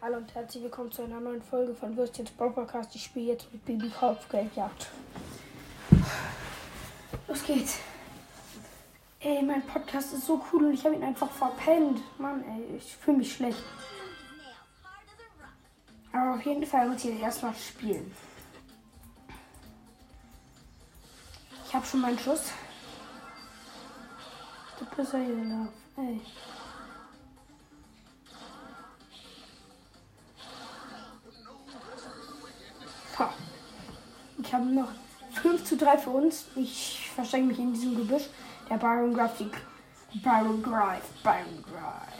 Hallo und herzlich willkommen zu einer neuen Folge von Würstchens Podcast. Ich spiele jetzt mit Baby Kopfgeldjagd. Los geht's. Ey, mein Podcast ist so cool und ich habe ihn einfach verpennt. Mann, ey, ich fühle mich schlecht. Aber auf jeden Fall muss ich jetzt erstmal spielen. Ich habe schon meinen Schuss. Du bist ja hier, Ey. Ich habe noch 5 zu 3 für uns. Ich verstecke mich in diesem Gebüsch. Der Byron Graphic. Byron Grive. Byron Grive.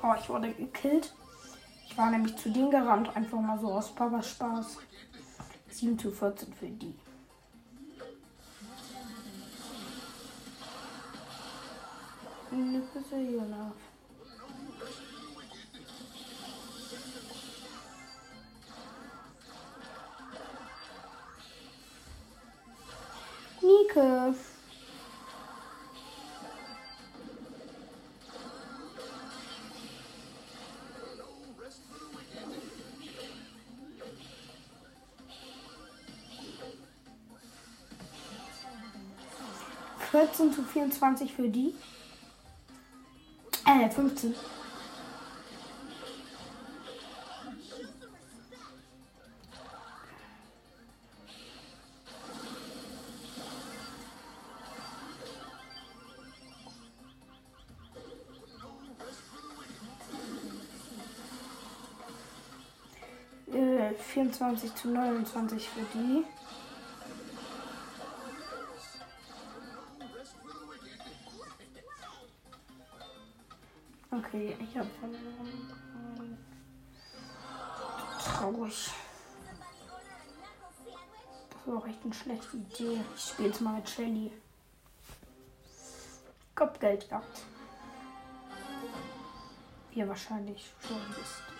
Oh, ich wurde gekillt. War nämlich zu denen gerannt, einfach mal so aus Papa Spaß. 7 zu 14 für die. Nike. 14 zu 24 für die. Äh, 15. Äh, 24 zu 29 für die. Okay, ich habe verloren. Traurig. Das war auch echt eine schlechte Idee. Ich spiele jetzt mal mit Shelly. Kopfgeld gehabt. Wie ihr wahrscheinlich schon wisst.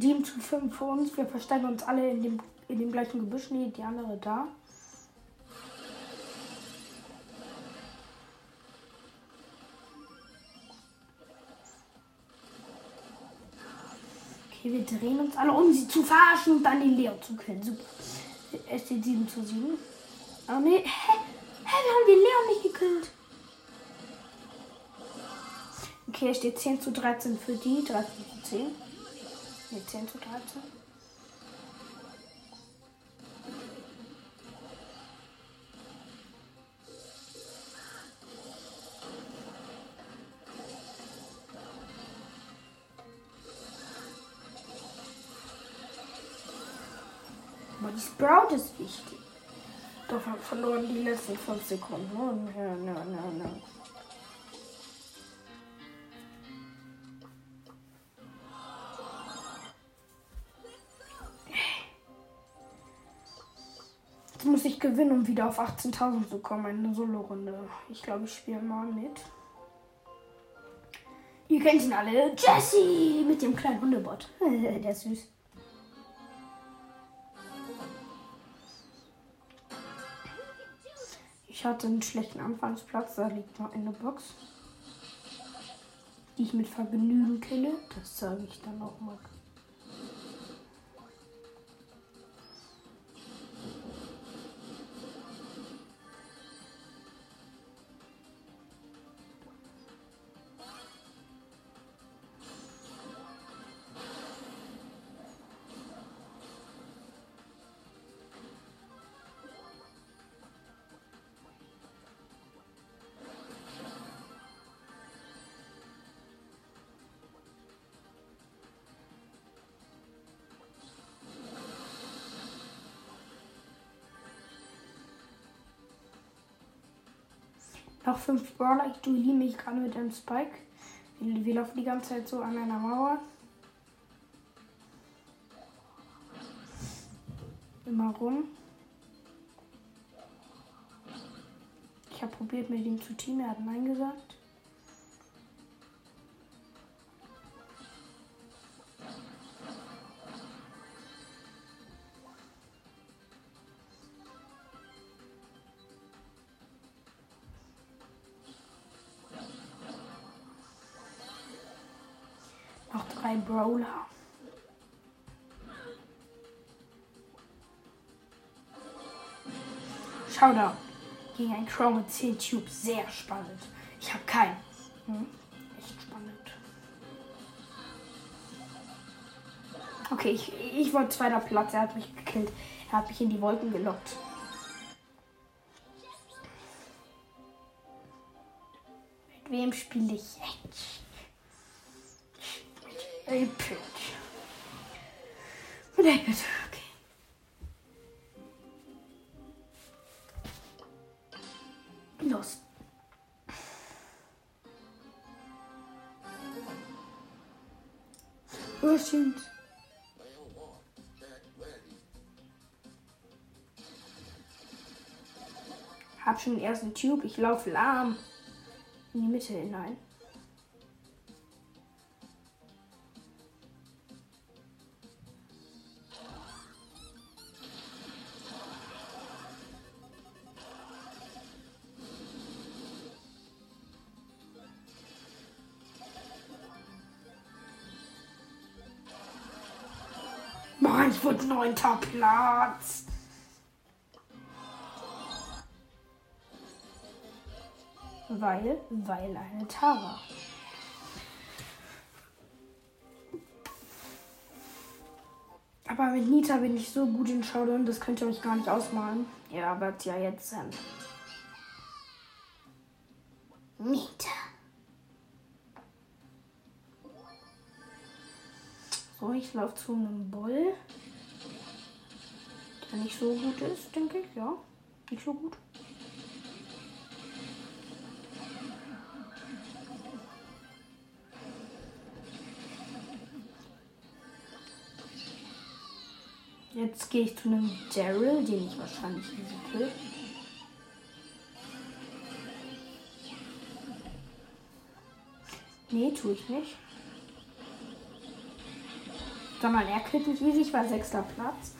Team zu 5 für uns. Wir verstecken uns alle in dem, in dem gleichen Gebüsch. Nee, die andere da. Okay, wir drehen uns alle, um sie zu verarschen und dann den Leo zu killen. Super. Es steht 7 zu 7. Oh nee. Hä? Hä, wir haben den Leo nicht gekillt. Okay, es steht 10 zu 13 für die, 13 zu 10. Ne, 10 zu 13. Aber die Sprout ist wichtig. Doch verloren die letzten 5 Sekunden. Oh, no, no, no, no. Ich gewinnen, um wieder auf 18.000 zu kommen. Eine Solo-Runde. Ich glaube, ich spiele mal mit. Ihr kennt ihn alle. Jesse mit dem kleinen Hundebot. Der ist süß. Ich hatte einen schlechten Anfangsplatz, da liegt noch eine Box, die ich mit Vergnügen kille. Das zeige ich dann auch mal. Noch fünf Brawler. Ich duelliere mich gerade mit einem Spike. Wir, wir laufen die ganze Zeit so an einer Mauer. Immer rum. Ich habe probiert mit ihm zu teamen. Er hat Nein gesagt. Noch drei Brawler. Showdown. Gegen ein Crow mit 10 Tubes. Sehr spannend. Ich habe keinen. Hm? Echt spannend. Okay, ich, ich wollte zweiter Platz. Er hat mich gekillt. Er hat mich in die Wolken gelockt. Mit wem spiele ich jetzt? Epic. Mit Epic. Okay. Los. Urschend. Hab schon den ersten Tube. Ich laufe lahm in die Mitte hinein. Neunter Platz. Weil, weil eine Tara. Aber mit Nita bin ich so gut in Showdown, das könnt ihr euch gar nicht ausmalen. Ja, wird ja jetzt sein. Nita. So, ich laufe zu einem Bull. Der nicht so gut ist, denke ich. Ja, nicht so gut. Jetzt gehe ich zu einem Daryl, den ich wahrscheinlich nicht will. Nee, tue ich nicht. Sondern er killt mich easy, ich war sechster Platz.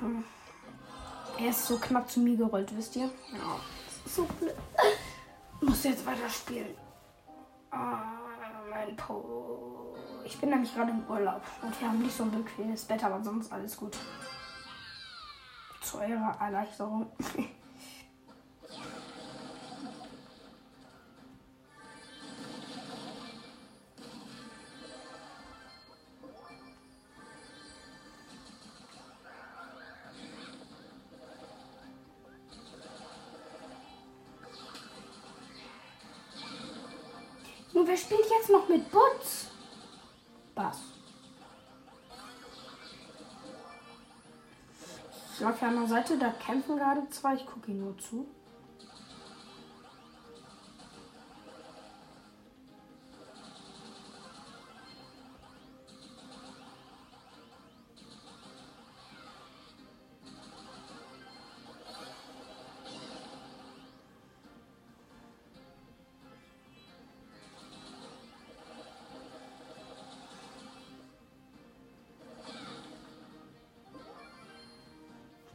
Mhm. Er ist so knapp zu mir gerollt, wisst ihr? Ja, das ist so blöd. Muss jetzt weiterspielen. Ah, mein Po. Ich bin nämlich gerade im Urlaub und wir haben nicht so ein bequemes Bett, aber sonst alles gut. Zu eurer Erleichterung. Nur wer spielt jetzt noch mit Butz? Bass. Ich an der Seite, da kämpfen gerade zwei. Ich gucke ihnen nur zu.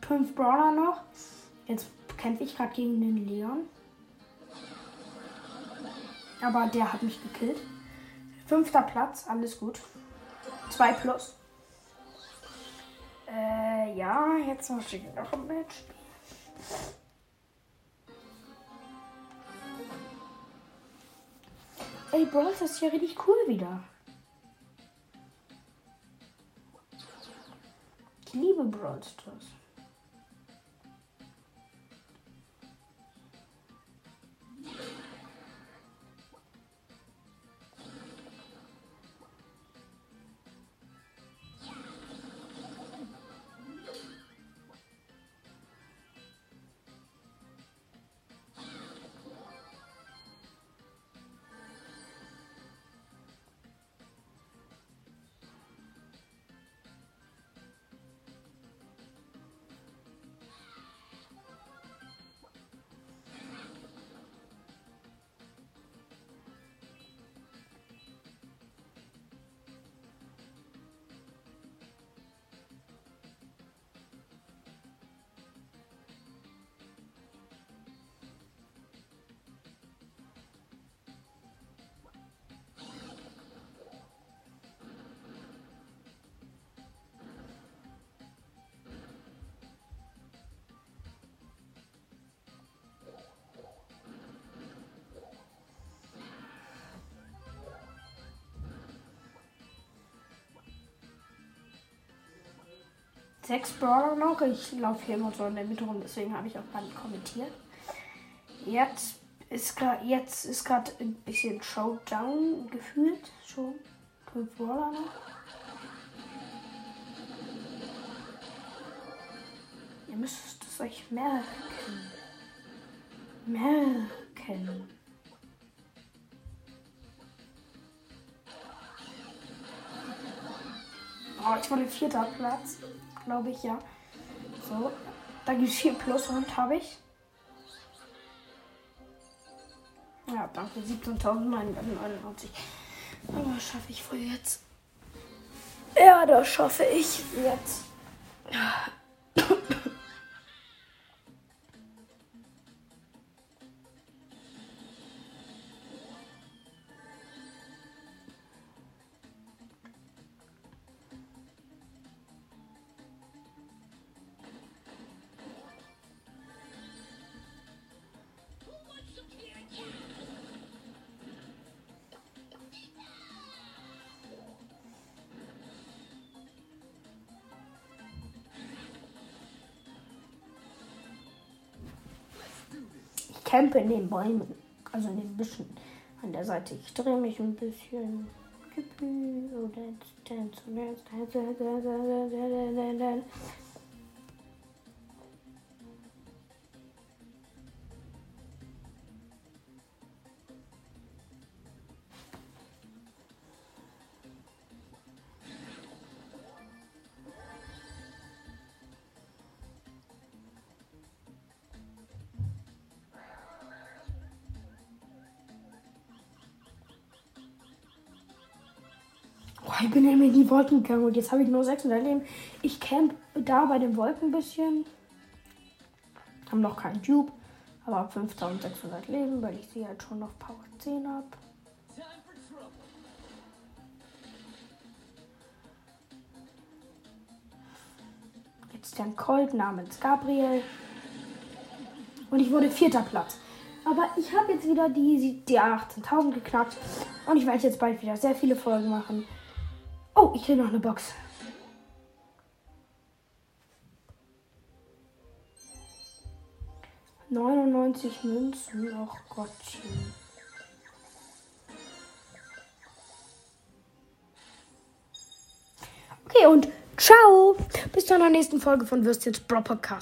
Fünf Brawler noch. Jetzt kämpfe ich gerade gegen den Leon. Aber der hat mich gekillt. Fünfter Platz, alles gut. Zwei plus. Äh, ja, jetzt muss ich noch ein Match Ey, Brawl, das ist ja richtig cool wieder. Ich liebe Brawl Stars. Sechs Brawler noch. Ich laufe hier immer so in der Mitte rum, deswegen habe ich auch gar nicht kommentiert. Jetzt ist gerade jetzt ist gerade ein bisschen Showdown gefühlt schon. Fünf Brawler noch. Ihr müsst es euch merken. Merken. Oh, ich wurde vierter Platz glaube ich, ja. So, da gibt es 4 Plus und habe ich. Ja, danke, 17.999. Aber schaffe ich wohl jetzt. Ja, das schaffe ich jetzt. Campe in den Bäumen, also in den Büschen an der Seite. Ich drehe mich ein bisschen. Ich bin eben in die Wolken gegangen und jetzt habe ich nur 600 Leben. Ich camp da bei den Wolken ein bisschen. Haben noch keinen Tube, aber 5600 Leben, weil ich sie halt schon noch Power 10 habe. Jetzt der Colt namens Gabriel. Und ich wurde vierter Platz. Aber ich habe jetzt wieder die, die 18.000 geknackt. Und ich werde jetzt bald wieder sehr viele Folgen machen. Oh, ich will noch eine Box. Neunundneunzig Münzen. Och Gottchen. Okay, und ciao. Bis zu einer nächsten Folge von Würstchens Bro Podcast.